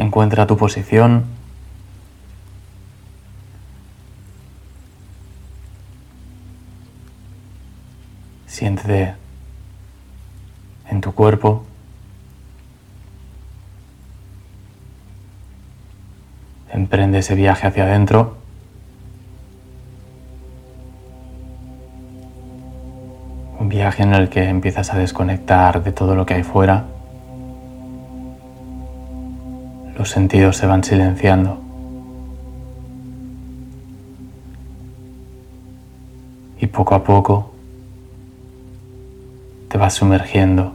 encuentra tu posición. Siéntete en tu cuerpo. Emprende ese viaje hacia adentro. Un viaje en el que empiezas a desconectar de todo lo que hay fuera. Los sentidos se van silenciando. Y poco a poco te vas sumergiendo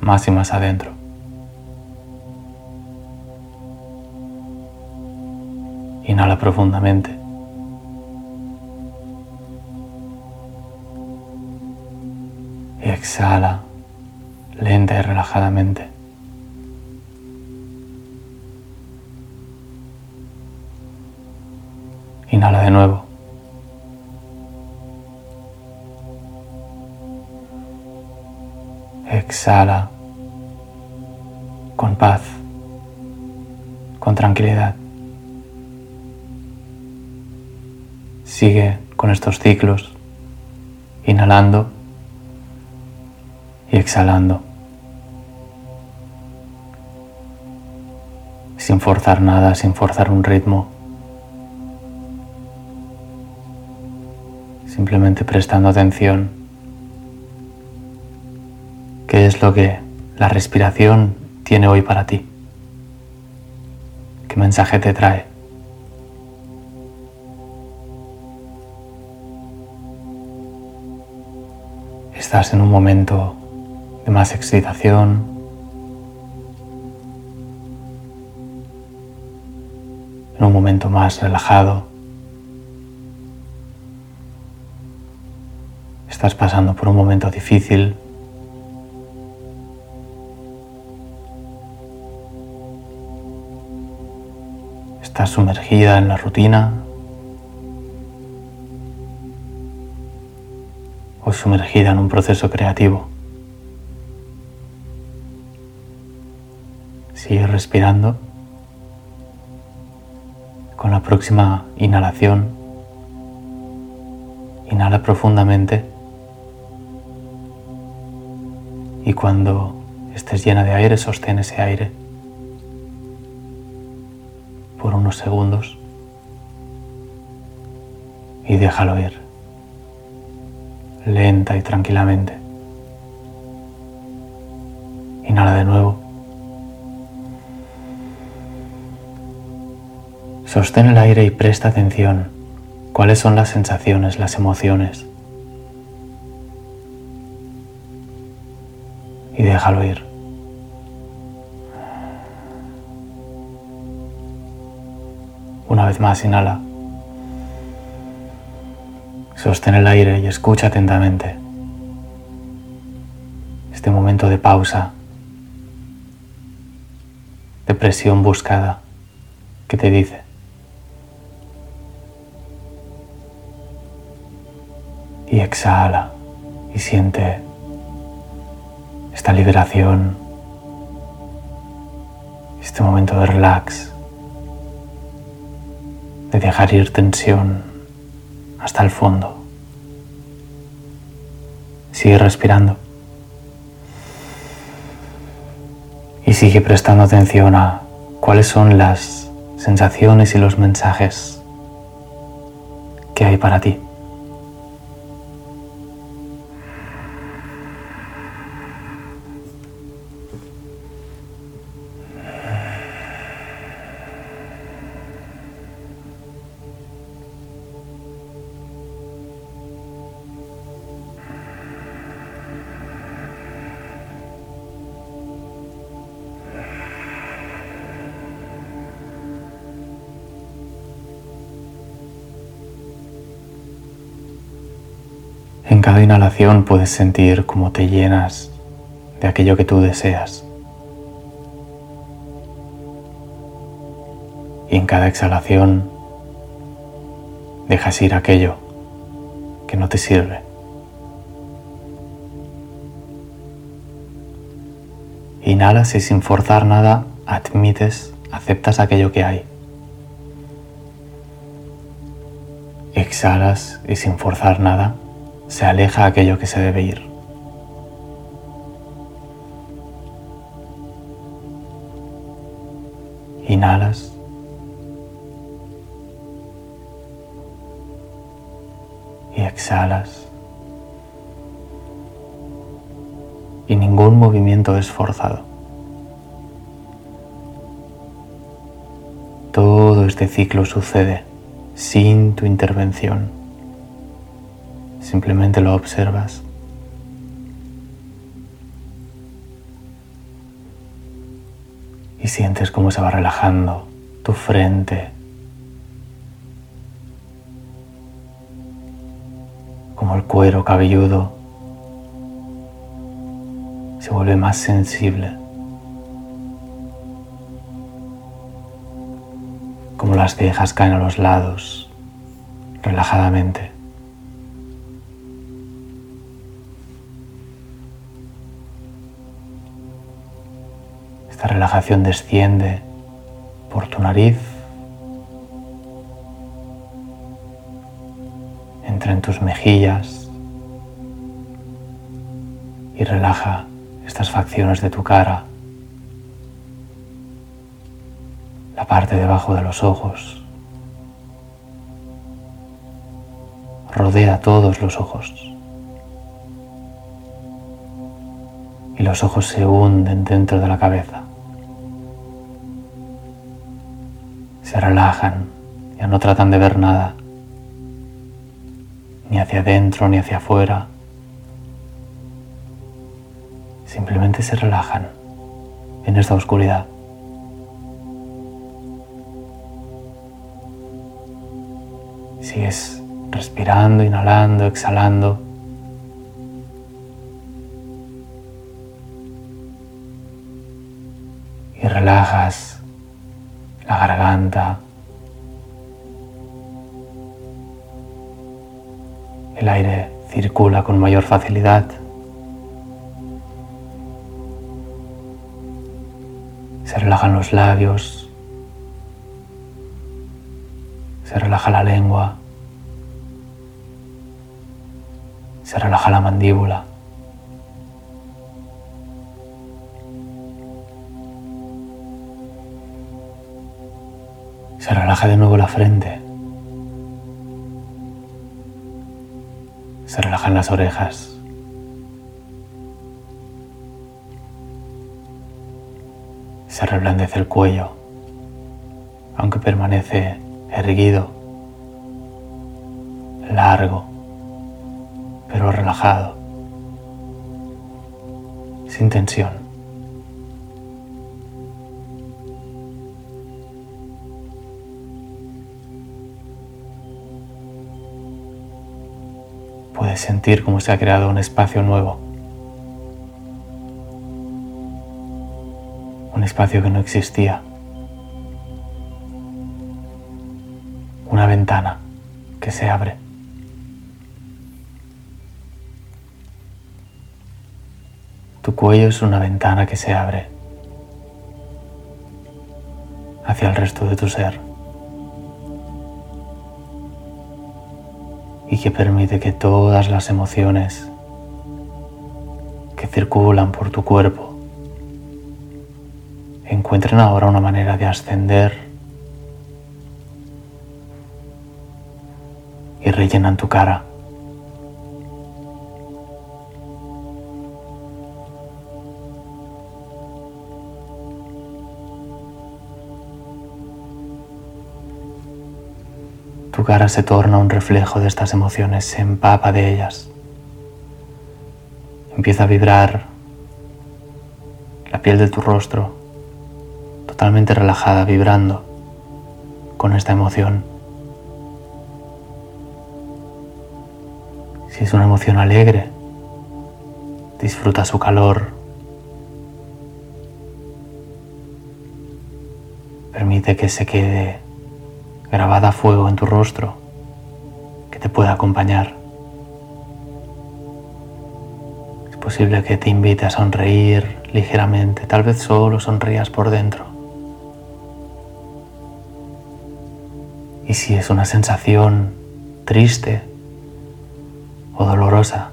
más y más adentro. Inhala profundamente. Y exhala lenta y relajadamente. De nuevo. Exhala con paz, con tranquilidad. Sigue con estos ciclos, inhalando y exhalando, sin forzar nada, sin forzar un ritmo, simplemente prestando atención. ¿Qué es lo que la respiración tiene hoy para ti? ¿Qué mensaje te trae? Estás en un momento de más excitación, en un momento más relajado. Estás pasando por un momento difícil. Estás sumergida en la rutina o sumergida en un proceso creativo. Sigue respirando. Con la próxima inhalación, inhala profundamente y cuando estés llena de aire, sostén ese aire por unos segundos y déjalo ir, lenta y tranquilamente. Inhala de nuevo. Sostén el aire y presta atención. ¿Cuáles son las sensaciones, las emociones? Déjalo ir. Una vez más, inhala. Sostén el aire y escucha atentamente este momento de pausa, de presión buscada que te dice, y exhala y siente esta liberación, este momento de relax, de dejar ir tensión hasta el fondo. Sigue respirando y sigue prestando atención a cuáles son las sensaciones y los mensajes que hay para ti. En cada inhalación puedes sentir cómo te llenas de aquello que tú deseas. Y en cada exhalación dejas ir aquello que no te sirve. Inhalas y sin forzar nada admites, aceptas aquello que hay. Exhalas y sin forzar nada se aleja aquello que se debe ir. Inhalas. Y exhalas. Y ningún movimiento es forzado. Todo este ciclo sucede sin tu intervención. Simplemente lo observas. Y sientes cómo se va relajando tu frente, como el cuero cabelludo se vuelve más sensible, como las cejas caen a los lados relajadamente. Esta relajación desciende por tu nariz, entra en tus mejillas y relaja estas facciones de tu cara, la parte debajo de los ojos, rodea todos los ojos. Y los ojos se hunden dentro de la cabeza. Se relajan, ya no tratan de ver nada, ni hacia adentro ni hacia afuera. Simplemente se relajan en esta oscuridad. Sigues respirando, inhalando, exhalando. Y relajas la garganta, el aire circula con mayor facilidad. Se relajan los labios, se relaja la lengua, se relaja la mandíbula. Se relaja de nuevo la frente. Se relajan las orejas. Se reblandece el cuello, aunque permanece erguido, largo, pero relajado, sin tensión. Puedes sentir cómo se ha creado un espacio nuevo. Un espacio que no existía. Una ventana que se abre. Tu cuello es una ventana que se abre hacia el resto de tu ser. Y que permite que todas las emociones que circulan por tu cuerpo encuentren ahora una manera de ascender y rellenan tu cara. Cara se torna un reflejo de estas emociones, se empapa de ellas. Empieza a vibrar la piel de tu rostro, totalmente relajada, vibrando con esta emoción. Si es una emoción alegre, disfruta su calor. Permite que se quede grabada a fuego en tu rostro que te pueda acompañar. posible que te invite a sonreír ligeramente, tal vez solo sonrías por dentro. Y si es una sensación triste o dolorosa,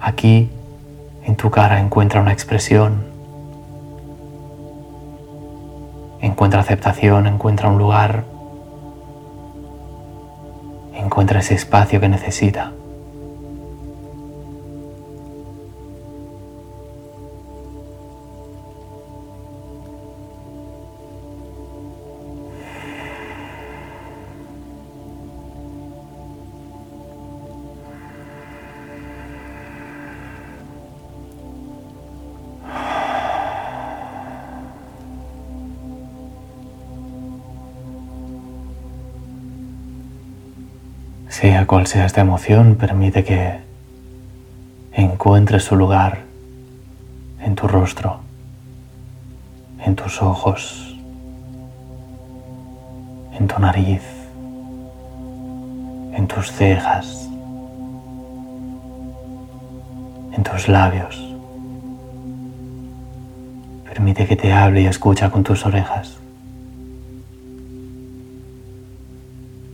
aquí en tu cara encuentra una expresión, encuentra aceptación, encuentra un lugar, encuentra ese espacio que necesita. Sea cual sea esta emoción, permite que encuentre su lugar en tu rostro, en tus ojos, en tu nariz, en tus cejas, en tus labios. Permite que te hable y escucha con tus orejas.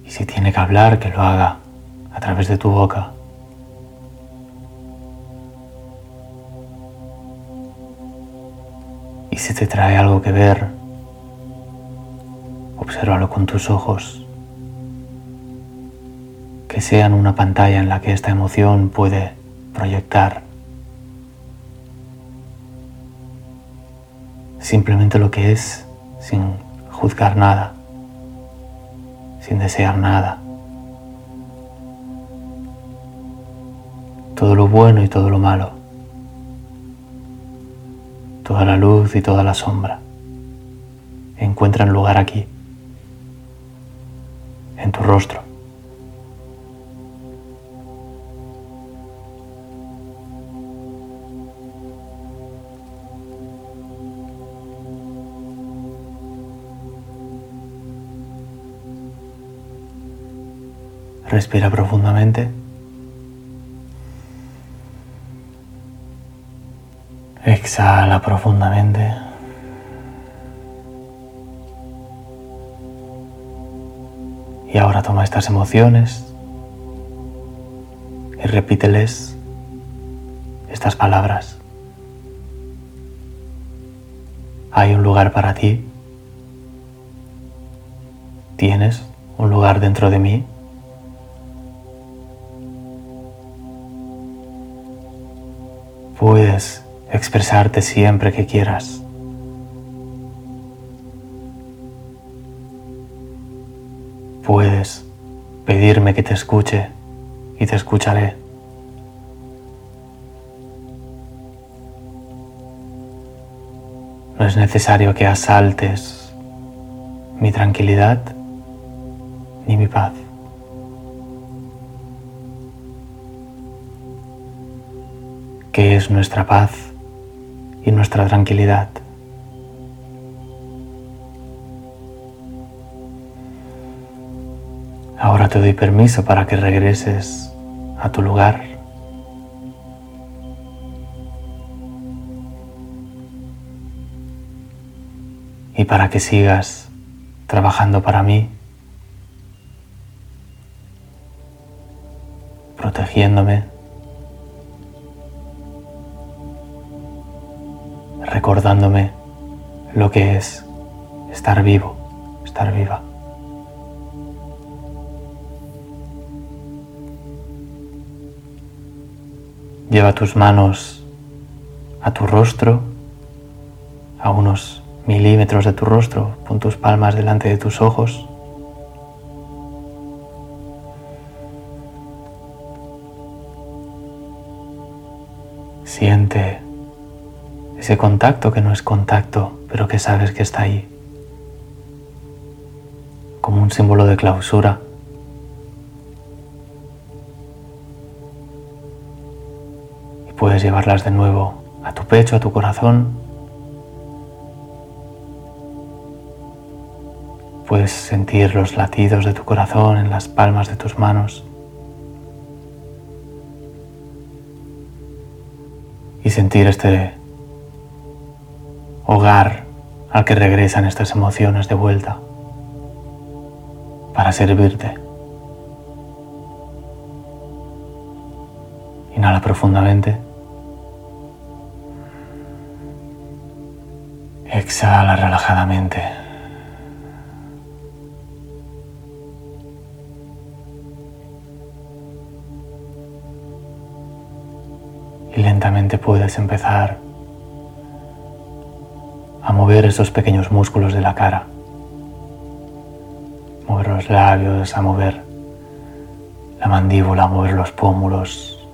Si tiene que hablar, que lo haga través de tu boca. Y si te trae algo que ver, obsérvalo con tus ojos. Que sean una pantalla en la que esta emoción puede proyectar simplemente lo que es sin juzgar nada sin desear nada. Todo lo bueno y todo lo malo. Toda la luz y toda la sombra encuentran lugar aquí, en tu rostro. Respira profundamente. Exhala profundamente. Y ahora toma estas emociones y repíteles estas palabras. Hay un lugar para ti. Tienes un lugar dentro de mí. Puedes expresarte siempre que quieras. Puedes pedirme que te escuche y te escucharé. No es necesario que asaltes mi tranquilidad ni mi paz. que es nuestra paz y nuestra tranquilidad. Ahora te doy permiso para que regreses a tu lugar. Y para que sigas trabajando para mí, protegiéndome. Recordándome lo que es estar vivo, estar viva. Lleva tus manos a tu rostro, a unos milímetros de tu rostro, pon tus palmas delante de tus ojos. Siente ese contacto que no es contacto, pero que sabes que está ahí, como un símbolo de clausura. Y puedes llevarlas de nuevo a tu pecho, a tu corazón. Puedes sentir los latidos de tu corazón en las palmas de tus manos. y sentir este hogar al que regresan estas emociones de vuelta para servirte. Inhala profundamente. Exhala relajadamente. Y lentamente puedes empezar mover esos pequeños músculos de la cara. Mover los labios, a mover la mandíbula, a mover los pómulos,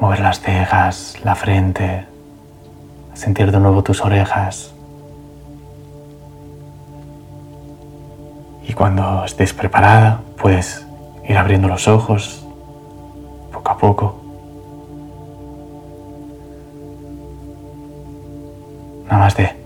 mover las cejas, la frente, sentir de nuevo tus orejas. Y cuando estés preparada, puedes ir abriendo los ojos poco a poco. Namaste.